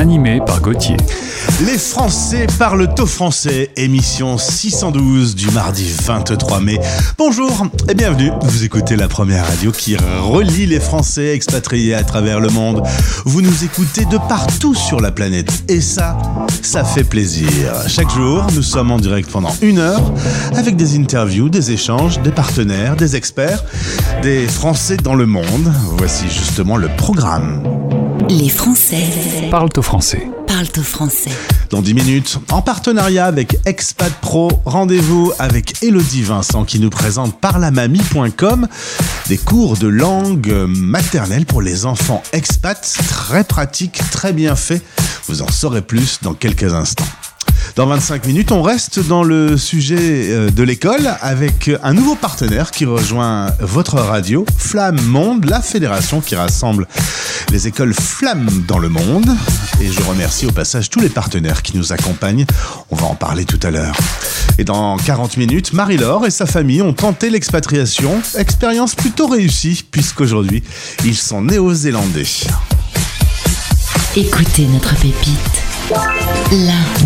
Animé par Gauthier. Les Français parlent au français, émission 612 du mardi 23 mai. Bonjour et bienvenue. Vous écoutez la première radio qui relie les Français expatriés à travers le monde. Vous nous écoutez de partout sur la planète et ça, ça fait plaisir. Chaque jour, nous sommes en direct pendant une heure avec des interviews, des échanges, des partenaires, des experts, des Français dans le monde. Voici justement le programme. Les Français Parle au français. parlent au français. Dans 10 minutes, en partenariat avec Expat Pro, rendez-vous avec Elodie Vincent qui nous présente parlamamie.com des cours de langue maternelle pour les enfants expats, très pratique, très bien fait. Vous en saurez plus dans quelques instants. Dans 25 minutes, on reste dans le sujet euh, de l'école avec un nouveau partenaire qui rejoint votre radio, Flamme Monde, la fédération qui rassemble les écoles Flamme dans le monde. Et je remercie au passage tous les partenaires qui nous accompagnent. On va en parler tout à l'heure. Et dans 40 minutes, Marie-Laure et sa famille ont tenté l'expatriation. Expérience plutôt réussie puisqu'aujourd'hui, ils sont néo-zélandais. Écoutez notre pépite. La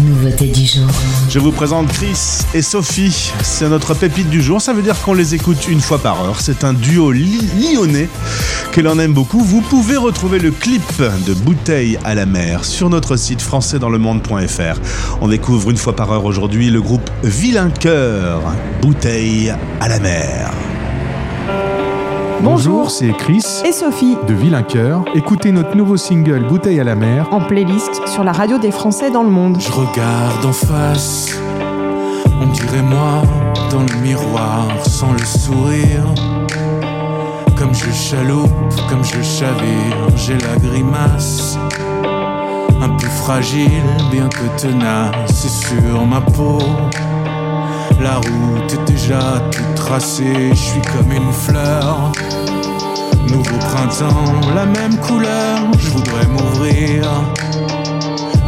Je vous présente Chris et Sophie. C'est notre pépite du jour. Ça veut dire qu'on les écoute une fois par heure. C'est un duo lyonnais que l'on aime beaucoup. Vous pouvez retrouver le clip de Bouteille à la mer sur notre site françaisdanslemonde.fr. On découvre une fois par heure aujourd'hui le groupe Vilain Cœur. Bouteille à la mer. Bonjour, c'est Chris et Sophie de Villaincoeur. Écoutez notre nouveau single Bouteille à la mer. en playlist sur la radio des Français dans le monde. Je regarde en face, on dirait moi dans le miroir sans le sourire. Comme je chaloupe, comme je chavire, j'ai la grimace. Un peu fragile, bien que tenace, c'est sur ma peau. La route est déjà toute tracée, je suis comme une fleur. Nouveau printemps, la même couleur, je voudrais m'ouvrir.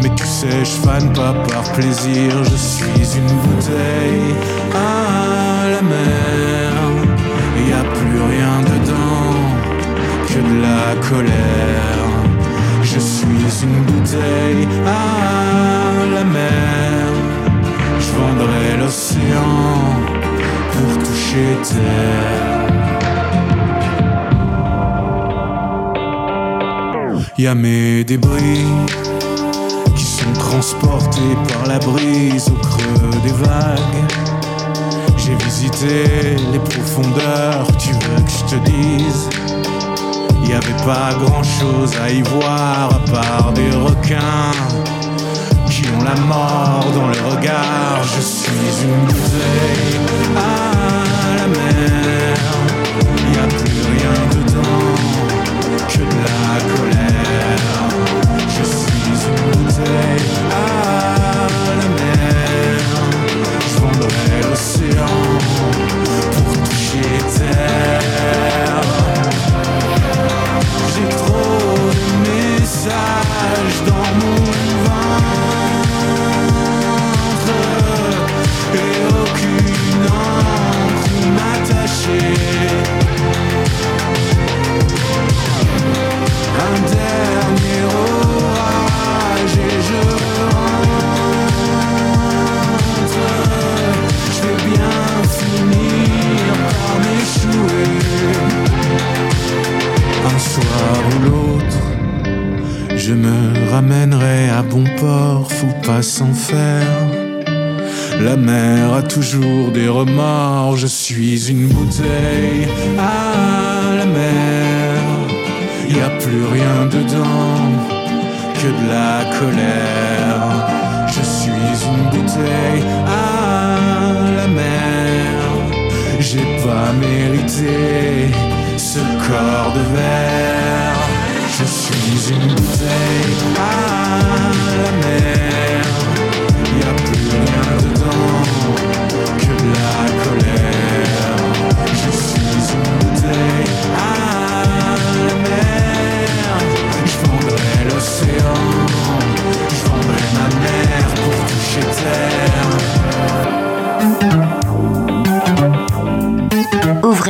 Mais tu sais, je fane pas par plaisir, je suis une bouteille à la mer. Y a plus rien dedans que de la colère. Je suis une bouteille à la mer. Vendrai l'océan pour toucher terre. Y a mes débris qui sont transportés par la brise au creux des vagues. J'ai visité les profondeurs, tu veux que je te dise? Y avait pas grand chose à y voir à part des requins qui ont la mort dans le regard. Je suis une bouteille à la mer. Y a plus rien dedans que de la colère. Je suis une bouteille à la mer. Je vendrai l'océan pour toucher terre. J'ai trop de messages dans mon soir ou l'autre, je me ramènerai à bon port, faut pas s'en faire. La mer a toujours des remords, je suis une bouteille à la mer. Y a plus rien dedans que de la colère. Je suis une bouteille à la mer. J'ai pas mérité ce corps de verre. Je suis une bouteille à la mer.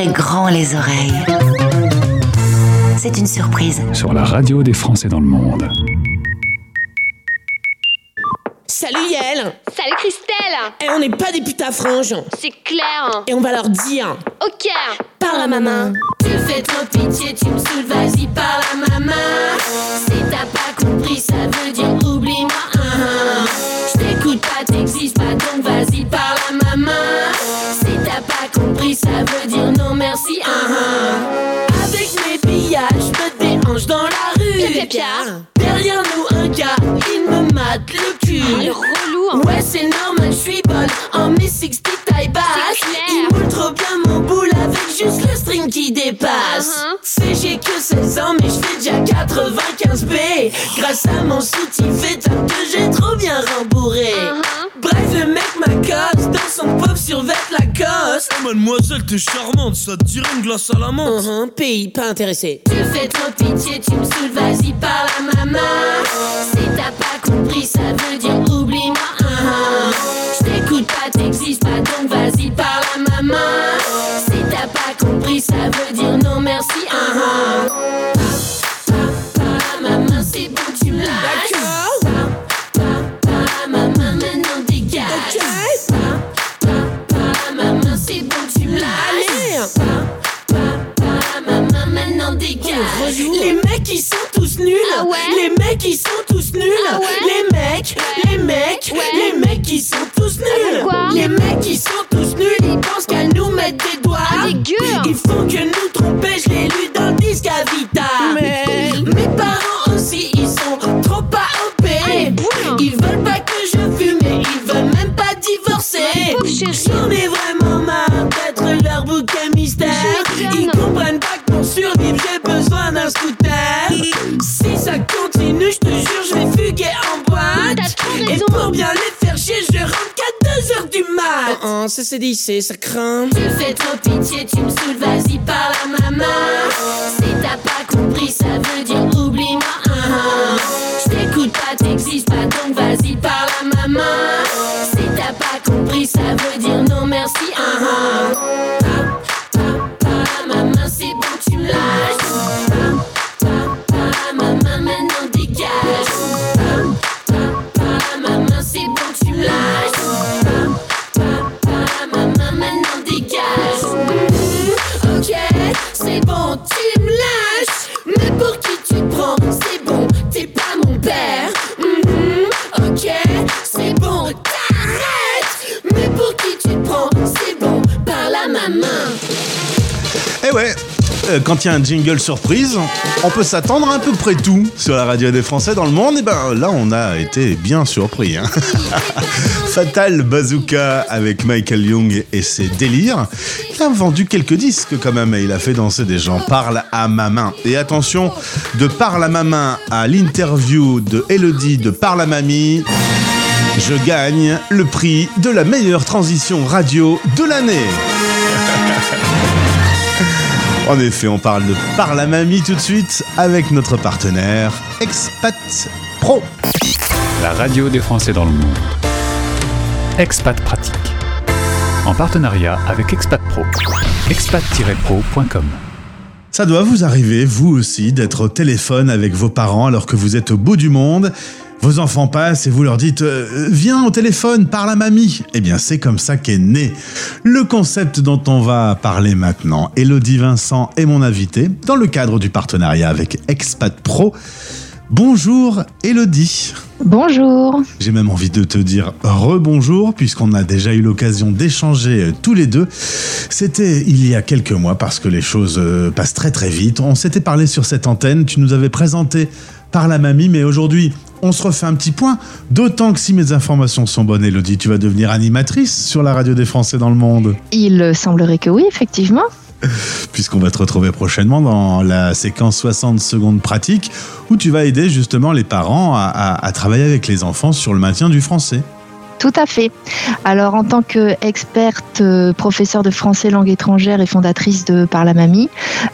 Grand les oreilles. C'est une surprise. Sur la radio des Français dans le monde. Salut Yael. Salut Christelle. Et on n'est pas des putains franges. C'est clair. Et on va leur dire. Ok. Par la maman. Tu fais trop pitié, tu me saoules, vas-y par la maman. Si t'as pas compris, ça veut dire oublie-moi. Hein. Je t'écoute pas, t'existes pas, donc vas-y par la maman. Si t'as pas compris, ça veut dire la Pierre. Derrière nous un gars, il me mate le cul Ah, le relou hein. Ouais c'est normal, je suis bonne en mes 60 taille basse. Il moule trop bien mon boule avec juste le string qui dépasse Uh-huh. C'est j'ai que 16 ans mais je fais déjà 95 B Grâce à mon soutif fait que j'ai trop bien rembourré Uh-huh. Bref le mec m'accoste dans son pauvre survêt Lacoste Oh mademoiselle, t'es charmante, ça te dirait une glace à la menthe. Uhum, Pays pas intéressé. Tu fais trop pitié, tu me saoules, vas-y par la maman Si t'as pas compris, ça veut dire Oh, ça craint. Fais trop pitié, quand il y a un jingle surprise, on peut s'attendre à peu près tout sur la radio des Français dans le monde. Et ben là, on a été bien surpris. Hein. Fatal Bazooka avec Michael Young et ses délires. Il a vendu quelques disques quand même et il a fait danser des gens. Parle à ma main. Et attention, de Parle à ma main à l'interview de Elodie de Parle à mamie. Je gagne le prix de la meilleure transition radio de l'année. En effet, on parle de Par la Mamie tout de suite avec notre partenaire Expat Pro. La radio des Français dans le monde. Expat Pratique. En partenariat avec Expat Pro. expat-pro.com. Ça doit vous arriver, vous aussi, d'être au téléphone avec vos parents alors que vous êtes au bout du monde. Vos enfants passent et vous leur dites euh, Viens au téléphone, parle à mamie. Eh bien, c'est comme ça qu'est né le concept dont on va parler maintenant. Elodie Vincent est mon invité dans le cadre du partenariat avec Expat Pro. Bonjour Elodie. Bonjour. J'ai même envie de te dire rebonjour puisqu'on a déjà eu l'occasion d'échanger euh, tous les deux. C'était il y a quelques mois parce que les choses euh, passent très très vite. On s'était parlé sur cette antenne, tu nous avais présenté par la mamie, mais aujourd'hui on se refait un petit point. D'autant que si mes informations sont bonnes, Elodie, tu vas devenir animatrice sur la radio des Français dans le monde. Il semblerait que oui, effectivement. puisqu'on va te retrouver prochainement dans la séquence 60 secondes pratiques où tu vas aider justement les parents à, à- à travailler avec les enfants sur le maintien du français. Tout à fait. Alors, en tant qu'experte, euh, professeure de français langue étrangère et fondatrice de Par la Mamie,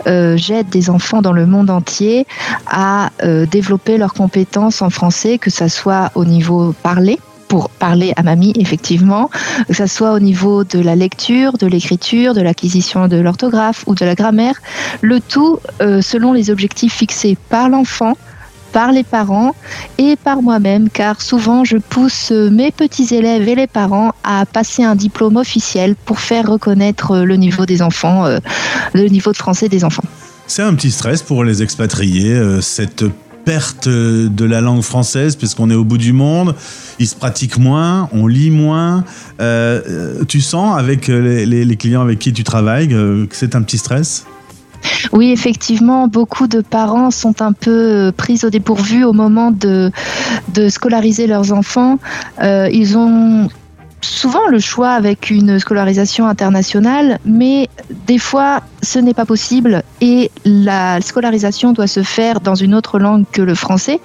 euh, j'aide des enfants dans le monde entier à euh, développer leurs compétences en français, que ça soit au niveau parlé pour parler à mamie, effectivement, que ce soit au niveau de la lecture, de l'écriture, de l'acquisition de l'orthographe ou de la grammaire, le tout euh, selon les objectifs fixés par l'enfant par les parents et par moi-même, car souvent je pousse mes petits élèves et les parents à passer un diplôme officiel pour faire reconnaître le niveau des enfants, euh, le niveau de français des enfants. C'est un petit stress pour les expatriés, euh, cette perte de la langue française, puisqu'on est au bout du monde, il se pratique moins, on lit moins. Euh, tu sens avec les, clients avec qui tu travailles euh, que c'est un petit stress? Oui, effectivement, beaucoup de parents sont un peu euh, pris au dépourvu au moment de, scolariser leurs enfants. Euh, ils ont souvent le choix avec une scolarisation internationale, mais des fois, ce n'est pas possible et la scolarisation doit se faire dans une autre langue que le français.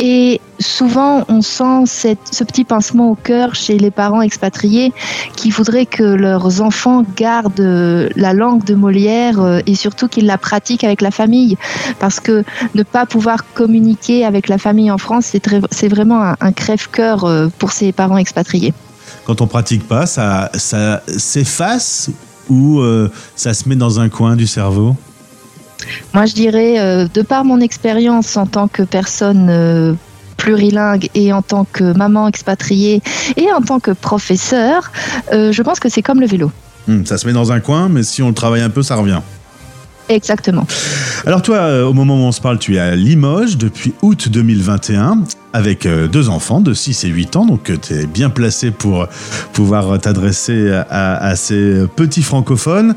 Et souvent, on sent cette- ce petit pincement au cœur chez les parents expatriés qui voudraient que leurs enfants gardent la langue de Molière euh, et surtout qu'ils la pratiquent avec la famille. Parce que ne pas pouvoir communiquer avec la famille en France, c'est vraiment un, un crève-cœur euh, pour ces parents expatriés. Quand on pratique pas, ça, ça s'efface ou euh, ça se met dans un coin du cerveau? Moi, je dirais, euh, de par mon expérience en tant que personne euh, plurilingue et en tant que maman expatriée et en tant que professeur, je pense que c'est comme le vélo. Hmm, Ça se met dans un coin, mais si on le travaille un peu, ça revient. Exactement. Alors toi, euh, au moment où on se parle, tu es à Limoges depuis août 2021 avec euh, deux enfants de 6 et 8 ans, donc tu es bien placé pour pouvoir t'adresser à, ces petits francophones.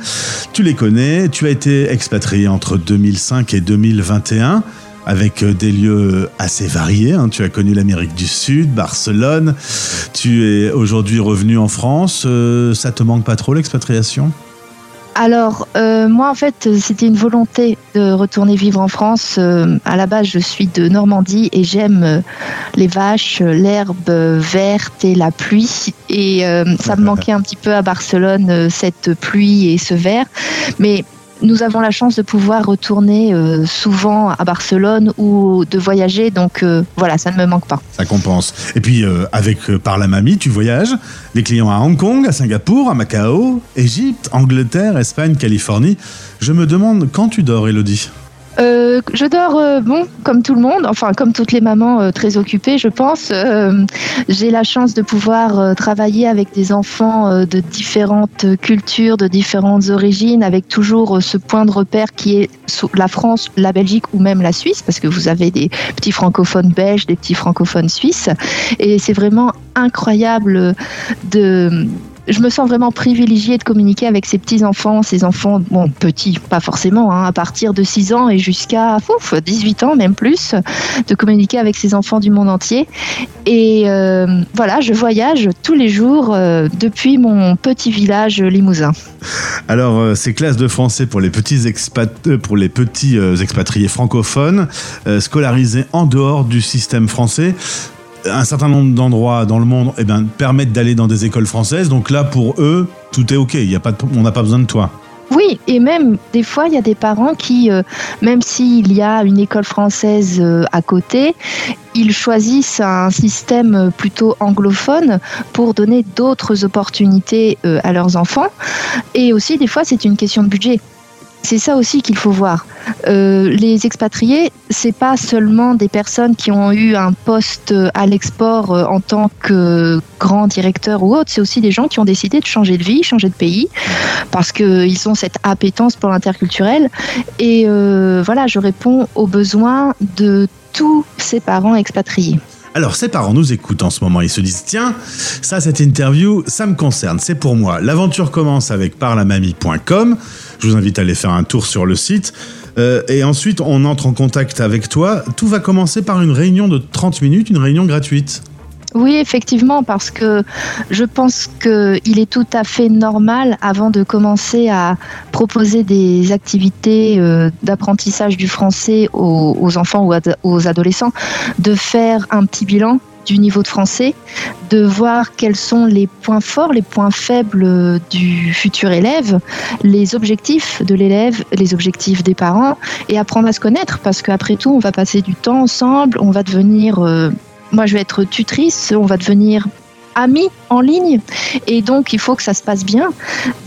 Tu les connais, tu as été expatrié entre 2005 et 2021 avec euh, des lieux assez variés. hein. Tu as connu l'Amérique du Sud, Barcelone. Tu es aujourd'hui revenu en France. Euh, ça te manque pas trop l'expatriation? Alors, euh, moi, en fait, c'était une volonté de retourner vivre en France. Euh, à la base, je suis de Normandie et j'aime euh, les vaches, euh, l'herbe verte et la pluie. Et euh, ça me manquait un petit peu à Barcelone, cette pluie et ce vert. Mais nous avons la chance de pouvoir retourner euh, souvent à Barcelone ou de voyager. Donc, euh, voilà, ça ne me manque pas. Ça compense. Et puis, euh, avec Par la Mamie, tu voyages. Les clients à Hong Kong, à Singapour, à Macao, Égypte, Angleterre, Espagne, Californie. Je me demande quand tu dors, Elodie? Euh, je dors, euh, bon, comme tout le monde, enfin comme toutes les mamans euh, très occupées, je pense. J'ai la chance de pouvoir travailler avec des enfants de différentes cultures, de différentes origines, avec toujours ce point de repère qui est la France, la Belgique ou même la Suisse, parce que vous avez des petits francophones belges, des petits francophones suisses, et c'est vraiment incroyable de je me sens vraiment privilégiée de communiquer avec ces petits enfants, ces enfants, bon, petits, pas forcément, hein, à partir de 6 ans et jusqu'à ouf, 18 ans, même plus, de communiquer avec ces enfants du monde entier. Et euh, voilà, je voyage tous les jours euh, depuis mon petit village limousin. Alors, euh, ces classes de français pour les pour les petits expatriés francophones, scolarisés en dehors du système français, un certain nombre d'endroits dans le monde eh ben, permettent d'aller dans des écoles françaises. Donc là, pour eux, tout est OK. Y a pas de- on n'a pas besoin de toi. Oui, et même des fois, il y a des parents qui, euh, même s'il y a une école française euh, à côté, ils choisissent un système euh, plutôt anglophone pour donner d'autres opportunités à leurs enfants. Et aussi, des fois, c'est une question de budget. C'est ça aussi qu'il faut voir. Euh, les expatriés, c'est pas seulement des personnes qui ont eu un poste à l'export euh, en tant que grand directeur ou autre, c'est aussi des gens qui ont décidé de changer de vie, changer de pays, parce qu'ils ont cette appétence pour l'interculturel. Et euh, voilà, je réponds aux besoins de tous ces parents expatriés. Alors, ces parents nous écoutent en ce moment. Ils se disent Tiens, ça, cette interview, ça me concerne, c'est pour moi. L'aventure commence avec parlamamie.com. Je vous invite à aller faire un tour sur le site. Euh, et ensuite, on entre en contact avec toi. Tout va commencer par une réunion de 30 minutes, une réunion gratuite. Oui, effectivement, parce que je pense qu'il est tout à fait normal, avant de commencer à proposer des activités euh, d'apprentissage du français aux, enfants ou aux adolescents, de faire un petit bilan du niveau de français, de voir quels sont les points forts, les points faibles du futur élève, les objectifs de l'élève, les objectifs des parents, et apprendre à se connaître, parce qu'après tout, on va passer du temps ensemble, on va devenir... euh, moi je vais être tutrice, on va devenir amis en ligne et donc il faut que ça se passe bien.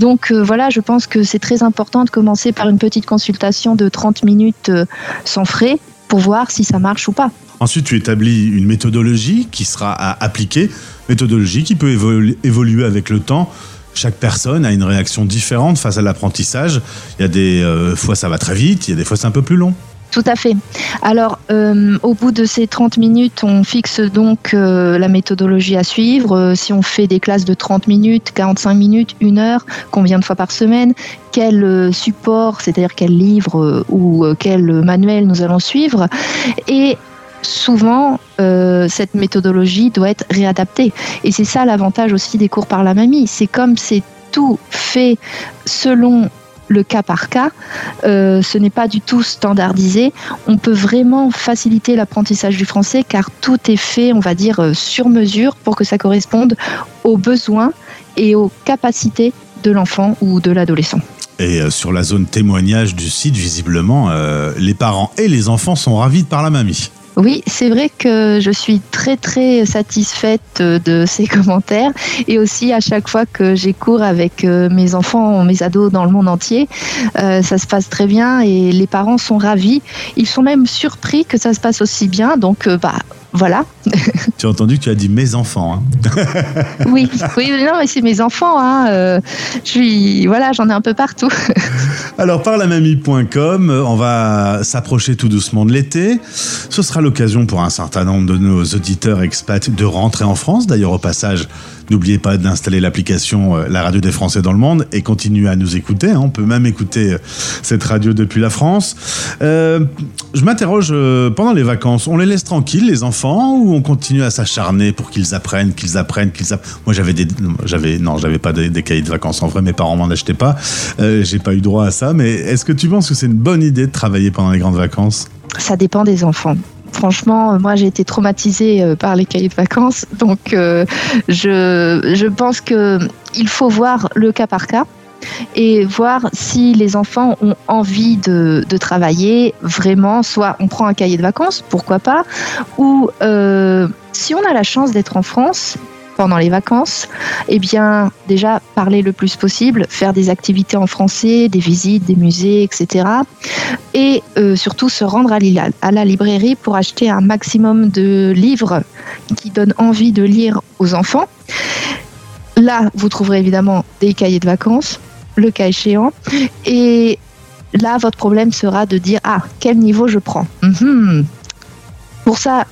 Donc euh, voilà, je pense que c'est très important de commencer par une petite consultation de 30 minutes euh, sans frais pour voir si ça marche ou pas. Ensuite, tu établis une méthodologie qui sera à appliquer, méthodologie qui peut évolu- évoluer avec le temps. Chaque personne a une réaction différente face à l'apprentissage. Il y a des euh, fois ça va très vite, il y a des fois c'est un peu plus long. Tout à fait. Alors, euh, au bout de ces 30 minutes, on fixe donc euh, la méthodologie à suivre. Euh, si on fait des classes de 30 minutes, 45 minutes, une heure, combien de fois par semaine, quel support, c'est-à-dire quel livre ou quel manuel nous allons suivre. Et souvent, cette méthodologie doit être réadaptée. Et c'est ça l'avantage aussi des cours par la mamie. C'est comme c'est tout fait selon le cas par cas, euh, ce n'est pas du tout standardisé. On peut vraiment faciliter l'apprentissage du français car tout est fait, on va dire, euh, sur mesure pour que ça corresponde aux besoins et aux capacités de l'enfant ou de l'adolescent. Et euh, sur la zone témoignage du site, visiblement, les parents et les enfants sont ravis de par la mamie. Oui, c'est vrai que je suis très très satisfaite de ces commentaires et aussi à chaque fois que j'ai cours avec euh, mes enfants, mes ados dans le monde entier, euh, ça se passe très bien et les parents sont ravis. Ils sont même surpris que ça se passe aussi bien. Donc euh, bah voilà. Tu as entendu que tu as dit mes enfants. hein. Oui, oui, non, mais c'est mes enfants. Hein. euh, je suis voilà, j'en ai un peu partout. Alors, par lamamie.com, euh, on va s'approcher tout doucement de l'été. Ce sera l'occasion pour un certain nombre de nos auditeurs expats de rentrer en France. D'ailleurs, au passage, n'oubliez pas d'installer l'application euh, La Radio des Français dans le monde et continuer à nous écouter. hein. On peut même écouter euh, cette radio depuis la France. Euh, je m'interroge pendant les vacances, on les laisse tranquilles, les enfants, ou on continue à s'acharner pour qu'ils apprennent, qu'ils apprennent, qu'ils apprennent Moi, j'avais des, j'avais, non, j'avais pas des, des cahiers de vacances. En vrai, mes parents m'en achetaient pas. Euh, j'ai pas eu droit à ça. Mais est-ce que tu penses que c'est une bonne idée de travailler pendant les grandes vacances? Ça dépend des enfants. Franchement, euh, moi j'ai été traumatisée euh, par les cahiers de vacances, donc euh, je, pense que il faut voir le cas par cas et voir si les enfants ont envie de, travailler vraiment. Soit on prend un cahier de vacances, pourquoi pas, ou si on a la chance d'être en France pendant les vacances, eh bien déjà parler le plus possible, faire des activités en français, des visites, des musées, etc. Et euh, surtout se rendre à, à la librairie pour acheter un maximum de livres qui donnent envie de lire aux enfants. Là, vous trouverez évidemment des cahiers de vacances, le cas échéant. Et là, votre problème sera de dire, ah, quel niveau je prends? Mhm. Pour ça,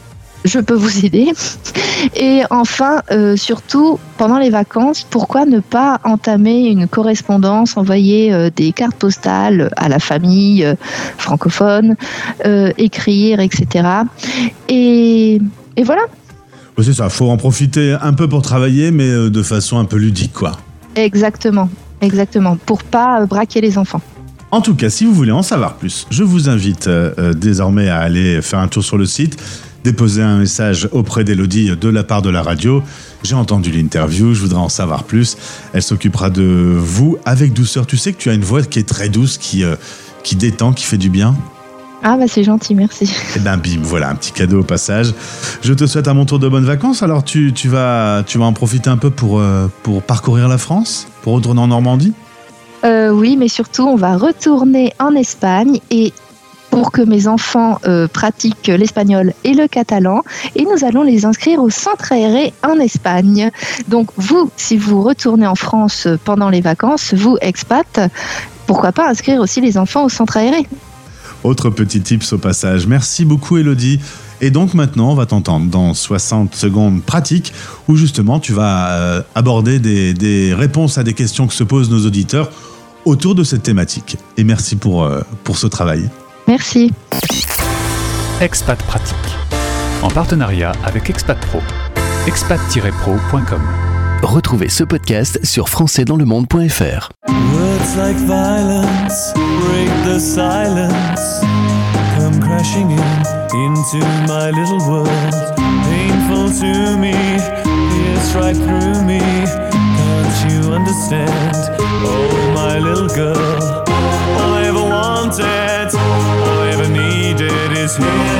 je peux vous aider. Et enfin, euh, surtout, pendant les vacances, pourquoi ne pas entamer une correspondance, envoyer euh, des cartes postales à la famille euh, francophone, écrire, etc. Et, et voilà. C'est ça, faut en profiter un peu pour travailler, mais de façon un peu ludique, quoi. Exactement, exactement, pour pas braquer les enfants. En tout cas, si vous voulez en savoir plus, je vous invite désormais à aller faire un tour sur le site, déposer un message auprès d'Elodie de la part de la radio. J'ai entendu l'interview, je voudrais en savoir plus. Elle s'occupera de vous avec douceur. Tu sais que tu as une voix qui est très douce, qui, euh, qui détend, qui fait du bien. Ah bah c'est gentil, merci. Et ben bim, voilà, un petit cadeau au passage. Je te souhaite à mon tour de bonnes vacances. Alors tu, tu, vas, tu vas en profiter un peu pour, euh, pour parcourir la France, pour retourner en Normandie? Euh, oui, mais surtout, on va retourner en Espagne et pour que mes enfants euh, pratiquent l'espagnol et le catalan et nous allons les inscrire au centre aéré en Espagne. Donc vous, si vous retournez en France pendant les vacances, vous expats, pourquoi pas inscrire aussi les enfants au centre aéré? Autre petit tips au passage. Merci beaucoup Elodie. Et donc maintenant, on va t'entendre dans 60 secondes pratiques où justement tu vas euh, aborder des, des réponses à des questions que se posent nos auditeurs autour de cette thématique. Et merci pour, euh, pour ce travail. Merci. Expat Pratique. En partenariat avec Expat Pro. expat-pro.com. Retrouvez ce podcast sur françaisdanslemonde.fr. Words like violence break the silence. Come crashing in into my little world. Painful to me, pierce right through me. Can't you understand? Oh, my little girl. All I ever wanted, all I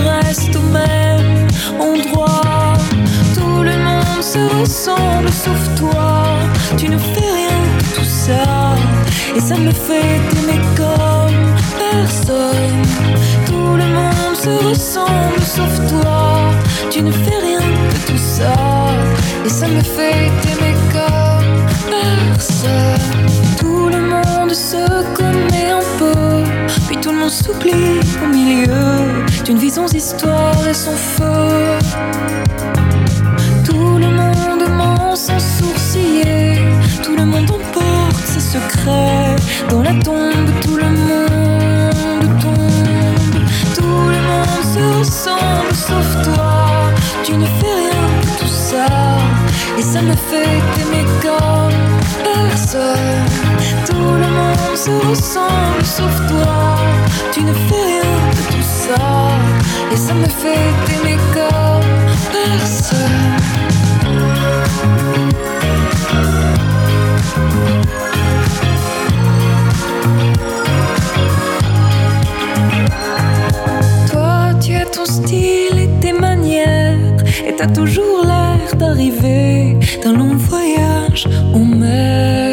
reste au même endroit. Tout le monde se ressemble sauf toi. Tu ne fais rien de tout ça. Et ça me fait t'aimer comme personne. Tout le monde se ressemble sauf toi. Tu ne fais rien de tout ça. Et ça me fait t'aimer comme personne. Tout le monde se connaît un peu. Tout le monde s'oublie au milieu d'une vie sans histoire et sans feu. Tout le monde ment sans sourciller. Tout le monde emporte ses secrets. Dans la tombe, tout le monde tombe. Tout le monde se ressemble sauf toi. Tu ne fais rien de tout ça. Et ça me fait t'aimer comme personne. Monde se ressemble sauf toi. Tu ne fais rien de tout ça. Et ça me fait t'aimer comme personne. Toi, tu as ton style et tes manières, et t'as toujours l'air d'arriver d'un long voyage en mer.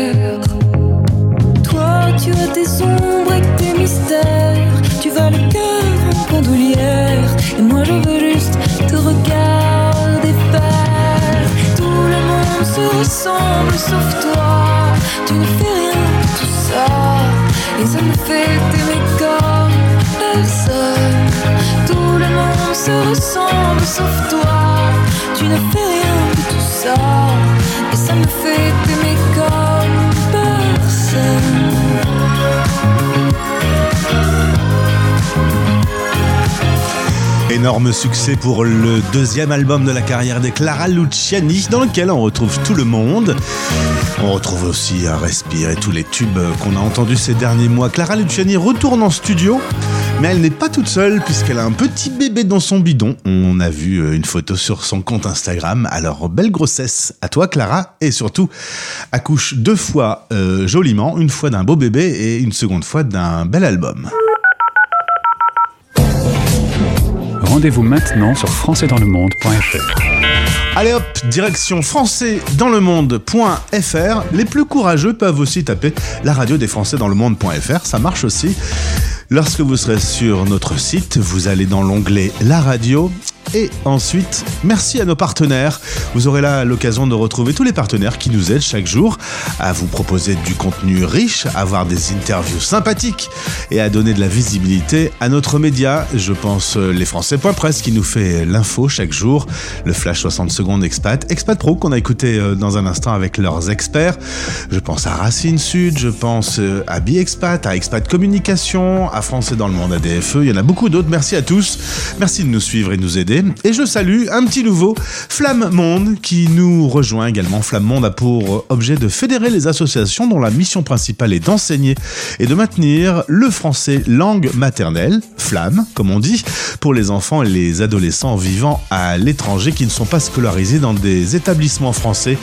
Se ressemble sauf toi, tu ne fais rien de tout ça, et ça me fait t'aimer comme personne. Tout le monde se ressemble sauf toi. Tu ne fais rien de tout ça. Et ça me fait t'aimer comme personne. Énorme succès pour le deuxième album de la carrière de Clara Luciani, dans lequel on retrouve tout le monde. On retrouve aussi un respire et tous les tubes qu'on a entendus ces derniers mois. Clara Luciani retourne en studio, mais elle n'est pas toute seule puisqu'elle a un petit bébé dans son bidon. On a vu euh, une photo sur son compte Instagram. Alors, belle grossesse à toi, Clara, et surtout, accouche deux fois euh, joliment, une fois d'un beau bébé et une seconde fois d'un bel album. Rendez-vous maintenant sur françaisdanslemonde.fr. Allez hop, direction françaisdanslemonde.fr. Les plus courageux peuvent aussi taper la radio des Français dans le monde.fr, ça marche aussi. Lorsque vous serez sur notre site, vous allez dans l'onglet La radio et ensuite, merci à nos partenaires. Vous aurez là l'occasion de retrouver tous les partenaires qui nous aident chaque jour à vous proposer du contenu riche, à avoir des interviews sympathiques et à donner de la visibilité à notre média. Je pense euh, les Français.press qui nous fait l'info chaque jour, le flash 60 secondes expat, expat pro qu'on a écouté euh, dans un instant avec leurs experts. Je pense à Racine Sud, je pense euh, à BiExpat, à Expat Communication, à Français dans le monde, à DFE. Il y en a beaucoup d'autres. Merci à tous. Merci de nous suivre et de nous aider. Et je salue un petit nouveau, Flamme Monde, qui nous rejoint également. Flamme Monde a pour objet de fédérer les associations dont la mission principale est d'enseigner et de maintenir le français langue maternelle, Flamme, comme on dit, pour les enfants et les adolescents vivant à l'étranger qui ne sont pas scolarisés dans des établissements français.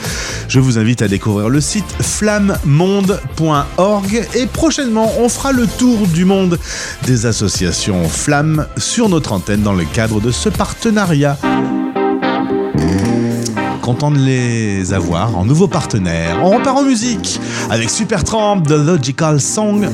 Je vous invite à découvrir le site flammemonde.org et prochainement on fera le tour du monde des associations Flamme sur notre antenne dans le cadre de ce partenariat. Content de les avoir en nouveau partenaire. On repart en musique avec Supertramp, The Logical Song.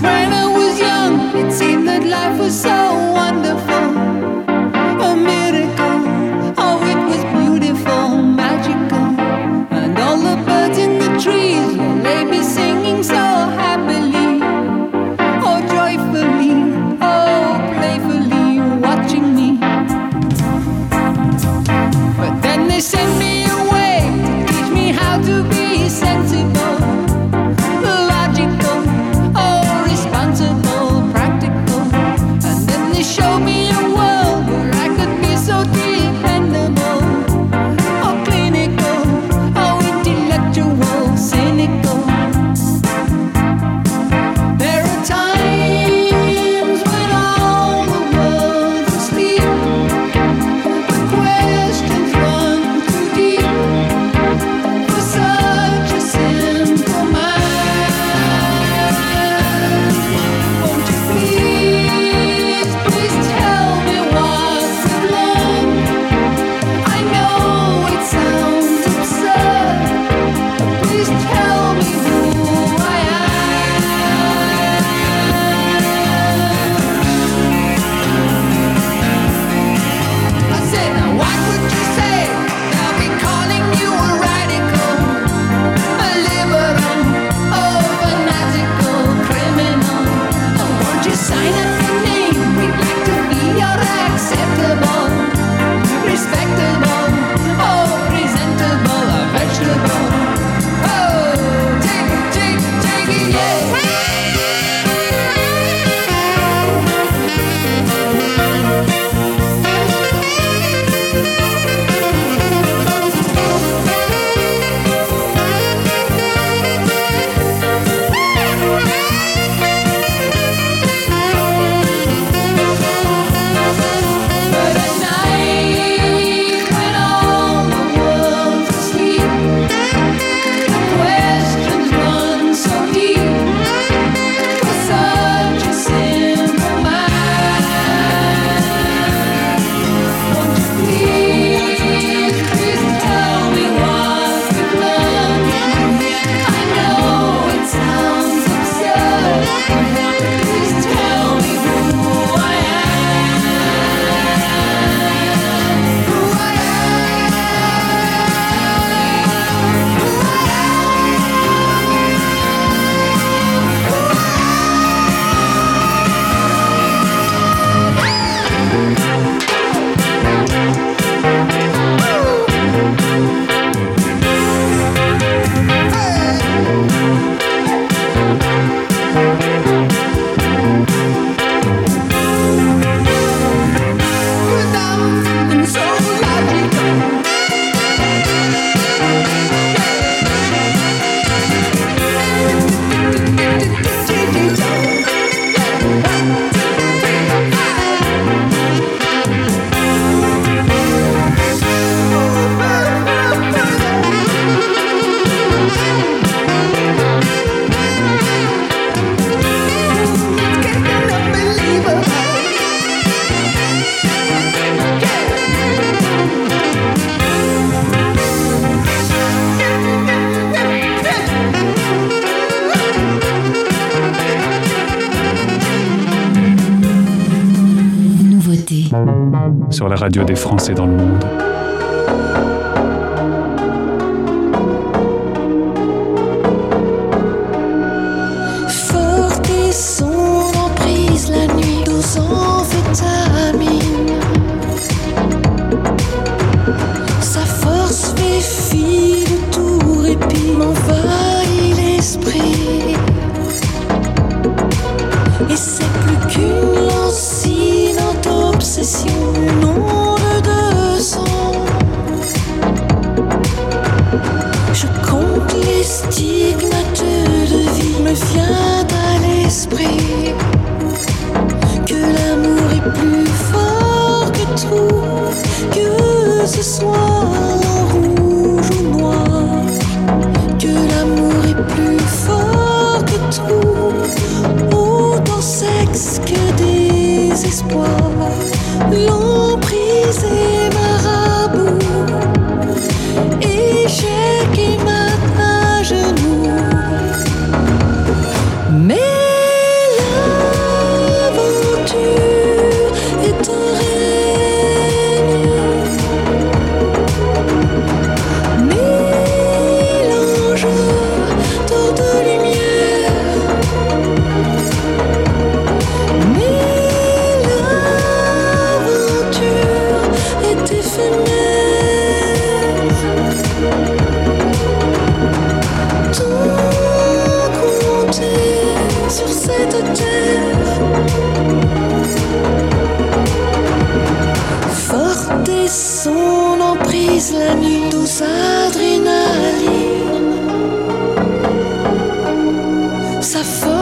Sur la radio des Français dans le monde.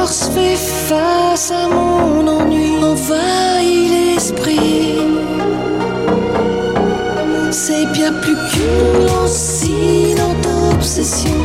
Force fait face à mon ennui, envahit l'esprit. C'est bien plus qu'une lancinante obsession,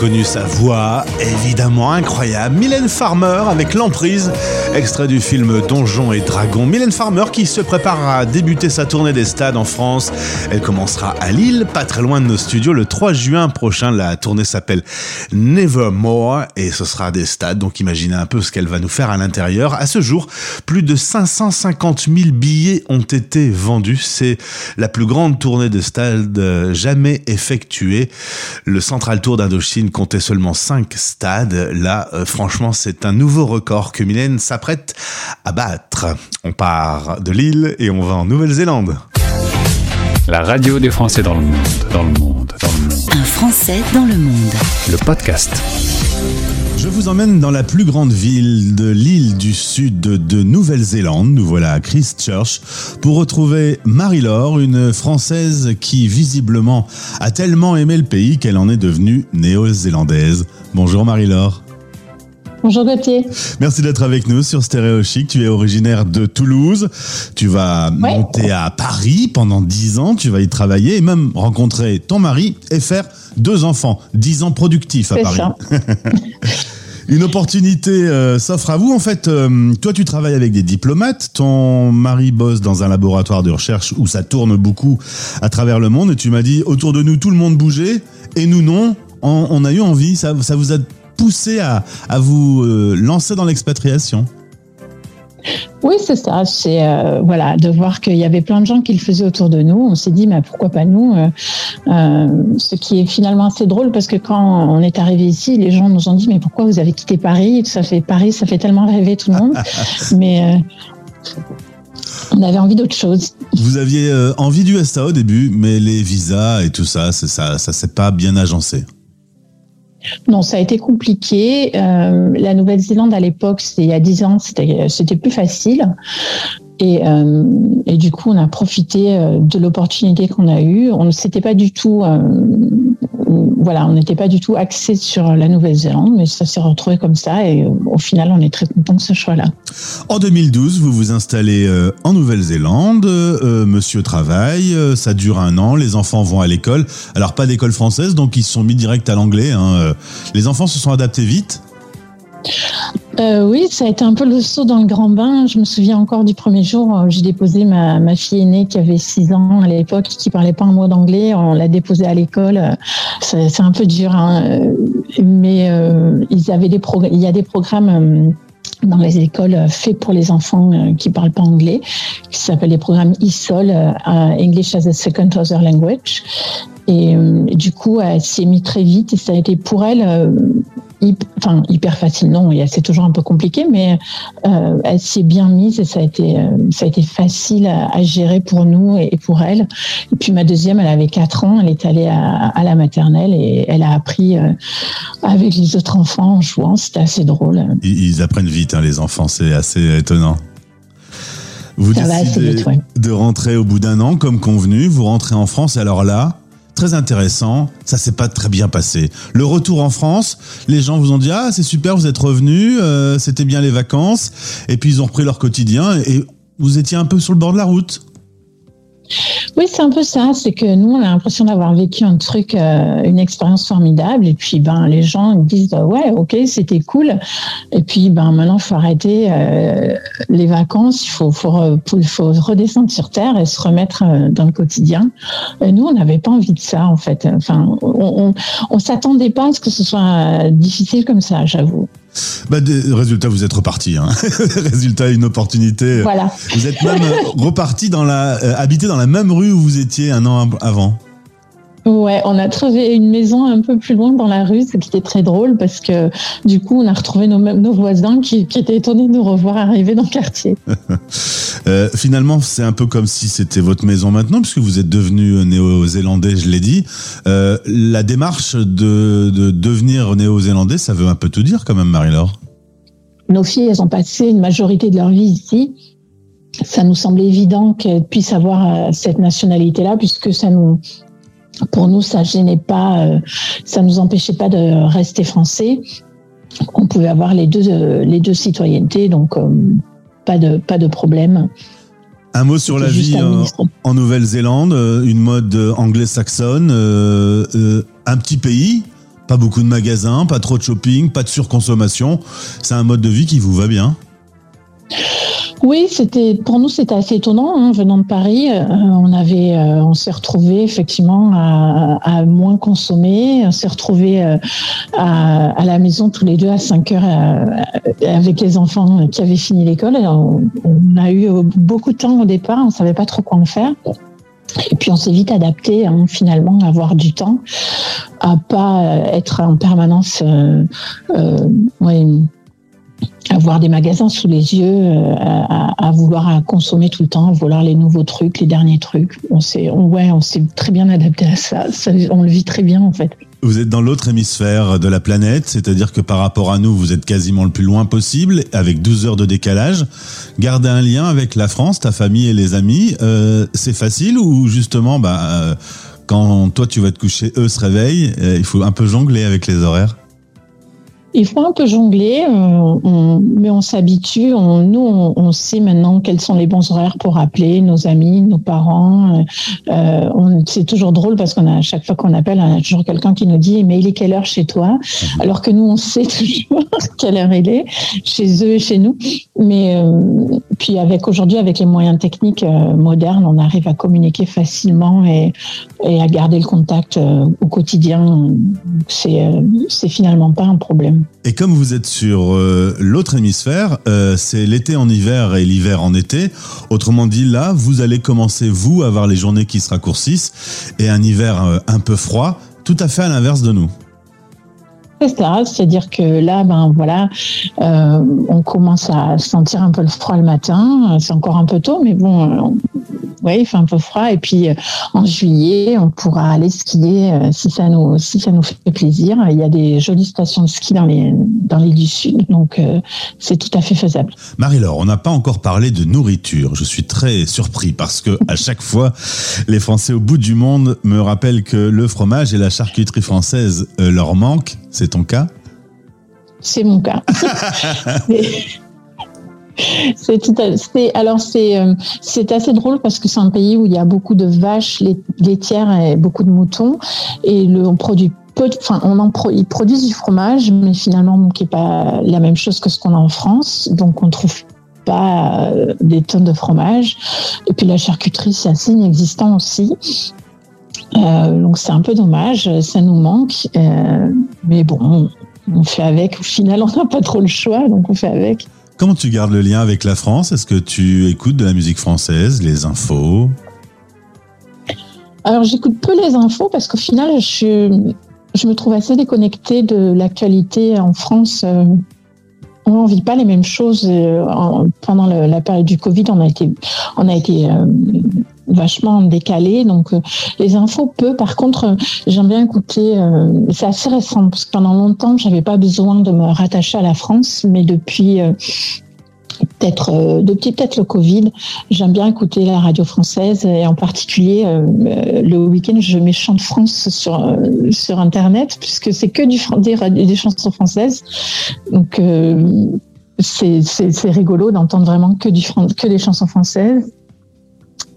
reconnu sa voix, évidemment incroyable. Mylène Farmer avec l'emprise, extrait du film Donjons et Dragons. Mylène Farmer qui se prépare à débuter sa tournée des stades en France. Elle commencera à Lille, pas très loin de nos studios, le 3 juin prochain. La tournée s'appelle Nevermore et ce sera des stades. Donc imaginez un peu ce qu'elle va nous faire à l'intérieur. À ce jour, plus de 550 000 billets ont été vendus. C'est la plus grande tournée de stades euh, jamais effectuée. Le Central Tour d'Indochine comptait seulement 5 stades. Là, euh, franchement, c'est un nouveau record que Mylène s'apprête à battre. On part de Lille et on va en Nouvelle-Zélande. La radio des Français dans le monde, dans le monde, dans le monde. Un Français dans le monde. Le podcast. Je vous emmène dans la plus grande ville de l'île du sud de Nouvelle-Zélande. Nous voilà à Christchurch pour retrouver Marie-Laure, une Française qui visiblement a tellement aimé le pays qu'elle en est devenue néo-zélandaise. Bonjour Marie-Laure. Bonjour Gauthier. Merci d'être avec nous sur Stéréo Chic. Tu es originaire de Toulouse. Tu vas Ouais. monter à Paris pendant 10 ans. Tu vas y travailler et même rencontrer ton mari et faire deux enfants. 10 ans productifs à Paris. ça. Une opportunité euh, s'offre à vous. En fait, euh, toi, tu travailles avec des diplomates. Ton mari bosse dans un laboratoire de recherche où ça tourne beaucoup à travers le monde. Et tu m'as dit, autour de nous, tout le monde bougeait. Et nous, non. On, on a eu envie. Ça, ça vous a poussé à, à vous euh, lancer dans l'expatriation. Oui, c'est ça. C'est euh, voilà, de voir qu'il y avait plein de gens qui le faisaient autour de nous. On s'est dit, mais pourquoi pas nous euh, euh, Ce qui est finalement assez drôle parce que quand on est arrivé ici, les gens nous ont dit, mais pourquoi vous avez quitté Paris? Ça fait Paris, ça fait tellement rêver tout le monde. mais on avait envie d'autre chose. Vous aviez envie du SA au début, mais les visas et tout ça, ça, ça s'est pas bien agencé. Non, ça a été compliqué. Euh, la Nouvelle-Zélande à l'époque, c'était il y a 10 ans, c'était c'était plus facile. Et, euh, et du coup, on a profité euh, de l'opportunité qu'on a eue. On ne s'était pas du tout, euh, voilà, on n'était pas du tout axé sur la Nouvelle-Zélande, mais ça s'est retrouvé comme ça. Et euh, au final, on est très content de ce choix-là. En 2012, vous vous installez euh, en Nouvelle-Zélande, euh, monsieur travaille, ça dure un an, les enfants vont à l'école. Alors pas d'école française, donc ils se sont mis direct à l'anglais. hein. Les enfants se sont adaptés vite? Euh, oui, ça a été un peu le saut dans le grand bain. Je me souviens encore du premier jour j'ai déposé ma, fille aînée qui avait 6 ans à l'époque, qui parlait pas un mot d'anglais. On l'a déposée à l'école. C'est un peu dur, hein. Mais euh, ils avaient des il y a des programmes. euh, dans les écoles euh, faits pour les enfants euh, qui parlent pas anglais, qui s'appellent les programmes ISOL, English as a Second Other Language. Et du coup, elle s'y est mise très vite et ça a été pour elle enfin, hyper facile. Non, c'est toujours un peu compliqué, mais euh, elle s'y est bien mise et ça a été, euh, ça a été facile à, à gérer pour nous et, et pour elle. Et puis ma deuxième, elle avait 4 ans, elle est allée à, à la maternelle et elle a appris euh, avec les autres enfants en jouant. C'était assez drôle. Ils, apprennent vite, hein, les enfants, c'est assez étonnant. Vous Ça va assez décidez vite, ouais. de rentrer au bout d'un an, comme convenu. Vous rentrez en France, alors là, très intéressant, ça s'est pas très bien passé. Le retour en France, les gens vous ont dit ah c'est super, vous êtes revenus, euh, c'était bien les vacances, et puis ils ont repris leur quotidien et vous étiez un peu sur le bord de la route. Oui, c'est un peu ça. C'est que nous, on a l'impression d'avoir vécu un truc, euh, une expérience formidable. Et puis, ben, les gens disent, euh, ouais, ok, c'était cool. Et puis, ben, maintenant, il faut arrêter euh, les vacances. Il faut, faut, faut redescendre sur terre et se remettre dans le quotidien. Et nous, on n'avait pas envie de ça, en fait. Enfin, on, on, on s'attendait pas à ce que ce soit difficile comme ça, j'avoue. Bah, des- résultat, vous êtes reparti. Hein. résultat, une opportunité. Voilà. Vous êtes même euh, reparti dans la, euh, habité dans la même rue où vous étiez un an avant. Ouais, on a trouvé une maison un peu plus loin dans la rue, ce qui était très drôle parce que du coup, on a retrouvé nos, nos voisins qui, qui étaient étonnés de nous revoir arriver dans le quartier. Euh, finalement, c'est un peu comme si c'était votre maison maintenant, puisque vous êtes devenu néo-zélandais, je l'ai dit. Euh, la démarche de, de devenir néo-zélandais, ça veut un peu tout dire quand même, Marie-Laure. Nos filles, elles ont passé une majorité de leur vie ici. Ça nous semblait évident qu'elles puissent avoir euh, cette nationalité-là, puisque ça nous, pour nous, ça gênait pas, euh, ça nous empêchait pas de rester français. On pouvait avoir les deux, euh, les deux citoyennetés, donc euh, pas de, pas de problème. Un mot sur la vie en Nouvelle-Zélande, une mode anglo-saxonne, un petit pays, pas beaucoup de magasins, pas trop de shopping, pas de surconsommation. C'est un mode de vie qui vous va bien? Oui, c'était pour nous c'était assez étonnant hein, venant de Paris. euh, on avait, euh, on s'est retrouvé effectivement à, moins consommer. On s'est retrouvé euh, à, la maison tous les deux à 5 heures avec les enfants qui avaient fini l'école. On, on a eu beaucoup de temps au départ. On savait pas trop quoi en faire. Et puis on s'est vite adapté hein, finalement à avoir du temps, à pas être en permanence, ouais, avoir des magasins sous les yeux, euh, à, vouloir à consommer tout le temps, vouloir les nouveaux trucs, les derniers trucs. On s'est, ouais, on s'est très bien adapté à ça. On le vit très bien en fait. Vous êtes dans l'autre hémisphère de la planète, c'est-à-dire que par rapport à nous, vous êtes quasiment le plus loin possible, avec 12 heures de décalage. Garder un lien avec la France, ta famille et les amis, euh, c'est facile ou justement, bah, euh, quand toi tu vas te coucher, eux se réveillent, il faut un peu jongler avec les horaires? Il faut un peu jongler, euh, on- mais on s'habitue. On, nous, on, on sait maintenant quels sont les bons horaires pour appeler nos amis, nos parents. Euh, euh, on- c'est toujours drôle parce qu'on a à chaque fois qu'on appelle, on a toujours quelqu'un qui nous dit "Mais il est quelle heure chez toi Alors que nous, on sait toujours quelle heure il est chez eux et chez nous. Mais euh, puis avec aujourd'hui, avec les moyens techniques euh, modernes, on arrive à communiquer facilement et, à garder le contact euh, au quotidien. C'est euh, c'est finalement pas un problème. Et comme vous êtes sur l'autre hémisphère, c'est l'été en hiver et l'hiver en été. Autrement dit, là, vous allez commencer, vous, à avoir les journées qui se raccourcissent et un hiver un peu froid, tout à fait à l'inverse de nous. C'est-à-dire que là, ben voilà, euh, on commence à sentir un peu le froid le matin. C'est encore un peu tôt, mais bon, oui, il fait un peu froid. Et puis euh, en juillet, on pourra aller skier euh, si ça nous si ça nous fait plaisir. Il y a des jolies stations de ski dans les dans les du sud, donc euh, c'est tout à fait faisable. Marie-Laure, on n'a pas encore parlé de nourriture. Je suis très surpris parce que à chaque fois, les Français au bout du monde me rappellent que le fromage et la charcuterie française euh, leur manquent. C'est ton cas C'est mon cas. C'est tout à- alors c'est euh, c'est assez drôle parce que c'est un pays où il y a beaucoup de vaches lait- laitières et beaucoup de moutons et le, on produit peu de- enfin on en pro- ils produisent du fromage mais finalement qui est pas la même chose que ce qu'on a en France. Donc on trouve pas euh, des tonnes de fromage. Et puis la charcuterie c'est assez inexistant aussi Euh, donc c'est un peu dommage ça nous manque euh, mais bon on fait avec au final on n'a pas trop le choix donc on fait avec Comment tu gardes le lien avec la France? Est-ce que tu écoutes de la musique française, les infos? Alors j'écoute peu les infos parce qu'au final, je, je me trouve assez déconnectée de l'actualité en France. Euh, On ne vit pas les mêmes choses. en- pendant la période du Covid, on a été, on a été vachement décalé. Donc euh, les infos peu. Par contre, euh, j'aime bien écouter. euh, c'est assez récent parce que pendant longtemps, j'avais pas besoin de me rattacher à la France, mais depuis. euh, Peut-être euh, depuis peut-être le Covid, j'aime bien écouter la radio française et en particulier euh, le week-end je mets Chant de France sur euh, sur internet puisque c'est que du des, des chansons françaises donc c'est rigolo d'entendre vraiment que du que des chansons françaises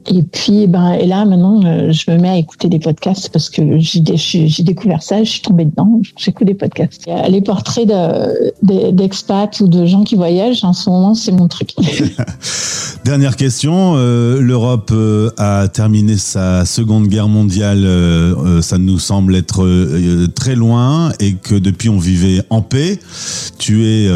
et puis ben et là maintenant euh, je me mets à écouter des podcasts parce que j'ai dé- j'ai j'ai découvert ça je suis tombée dedans j'écoute des podcasts les portraits de- de- d'expats ou de gens qui voyagent en ce moment c'est mon truc Dernière question. euh, L'Europe euh, a terminé sa Seconde Guerre mondiale. euh, ça nous semble être euh, très loin et que depuis on vivait en paix. Tu es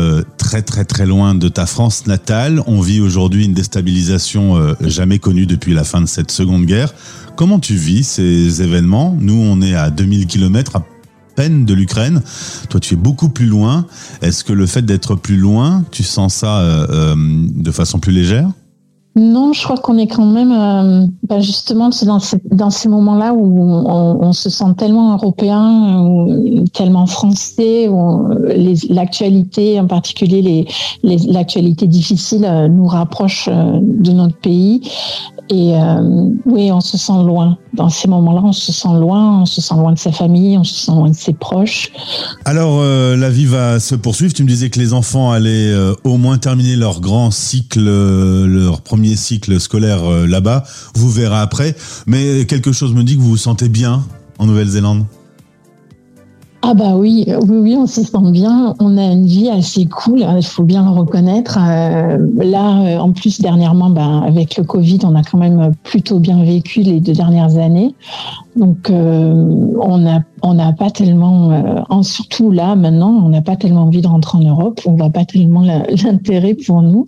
très très très loin de ta France natale. On vit aujourd'hui une déstabilisation euh, jamais connue depuis la fin de cette Seconde Guerre. Comment tu vis ces événements? Nous, on est à 2000 kilomètres à peine de l'Ukraine. Toi, tu es beaucoup plus loin. Est-ce que le fait d'être plus loin, tu sens ça euh, euh, de façon plus légère? Non, je crois qu'on est quand même, euh, bah justement, c'est dans ces, moments-là où on, se sent tellement européen, tellement français, où l'actualité, en particulier les, les- l'actualité difficile, euh, nous rapproche euh, de notre pays. Et euh, oui, on se sent loin. Dans ces moments-là, on se sent loin, on se sent loin de sa famille, on se sent loin de ses proches. Alors, euh, la vie va se poursuivre. Tu me disais que les enfants allaient euh, au moins terminer leur grand cycle, euh, leur premier cycle scolaire là-bas. Vous verrez après. Mais quelque chose me dit que vous vous sentez bien en Nouvelle-Zélande? Ah bah oui, oui, oui, on s'y sent bien. On a une vie assez cool, il faut bien le reconnaître. Euh, là, euh, en plus, dernièrement, bah, avec le Covid, on a quand même plutôt bien vécu les deux dernières années. Donc, euh, on n'a n'a pas tellement, en- surtout là, maintenant, on n'a pas tellement envie de rentrer en Europe. On voit pas tellement l'intérêt pour nous.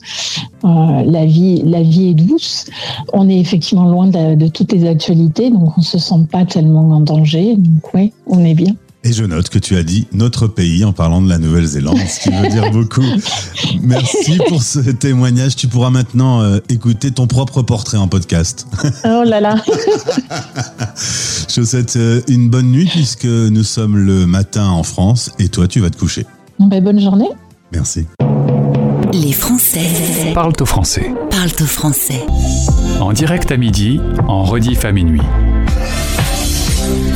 La vie, la est douce. On est effectivement loin de, de toutes les actualités, donc on se sent pas tellement en danger. Donc, ouais, on est bien. Et je note que tu as dit notre pays en parlant de la Nouvelle-Zélande, ce qui veut dire beaucoup. Merci pour ce témoignage. Tu pourras maintenant euh, écouter ton propre portrait en podcast. Oh là là. Je vous souhaite euh, une bonne nuit puisque nous sommes le matin en France et toi tu vas te coucher. Ben, bonne journée. Merci. Les Français Parle au français. parlent au français. En direct à midi, en rediff à minuit.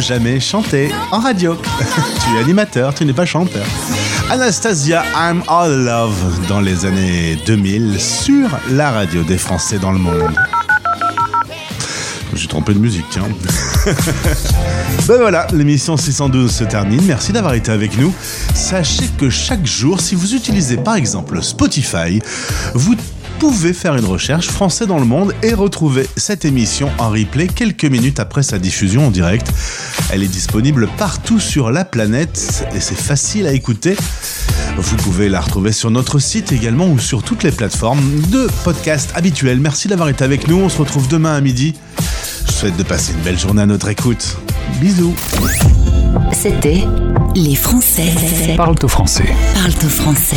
Jamais chanter en radio. tu es animateur, tu n'es pas chanteur. Anastasia, I'm All Love dans les années 2000 sur la radio des Français dans le monde. J'ai trompé de musique, tiens. ben voilà, l'émission 612 se termine. Merci d'avoir été avec nous. Sachez que chaque jour, si vous utilisez par exemple Spotify, vous pouvez faire une recherche Français dans le monde et retrouver cette émission en replay quelques minutes après sa diffusion en direct. Elle est disponible partout sur la planète et c'est facile à écouter. Vous pouvez la retrouver sur notre site également ou sur toutes les plateformes de podcast habituelles. Merci d'avoir été avec nous. On se retrouve demain à midi. Je vous souhaite de passer une belle journée à notre écoute. Bisous. C'était Les Français. Parle au français. Parle au français.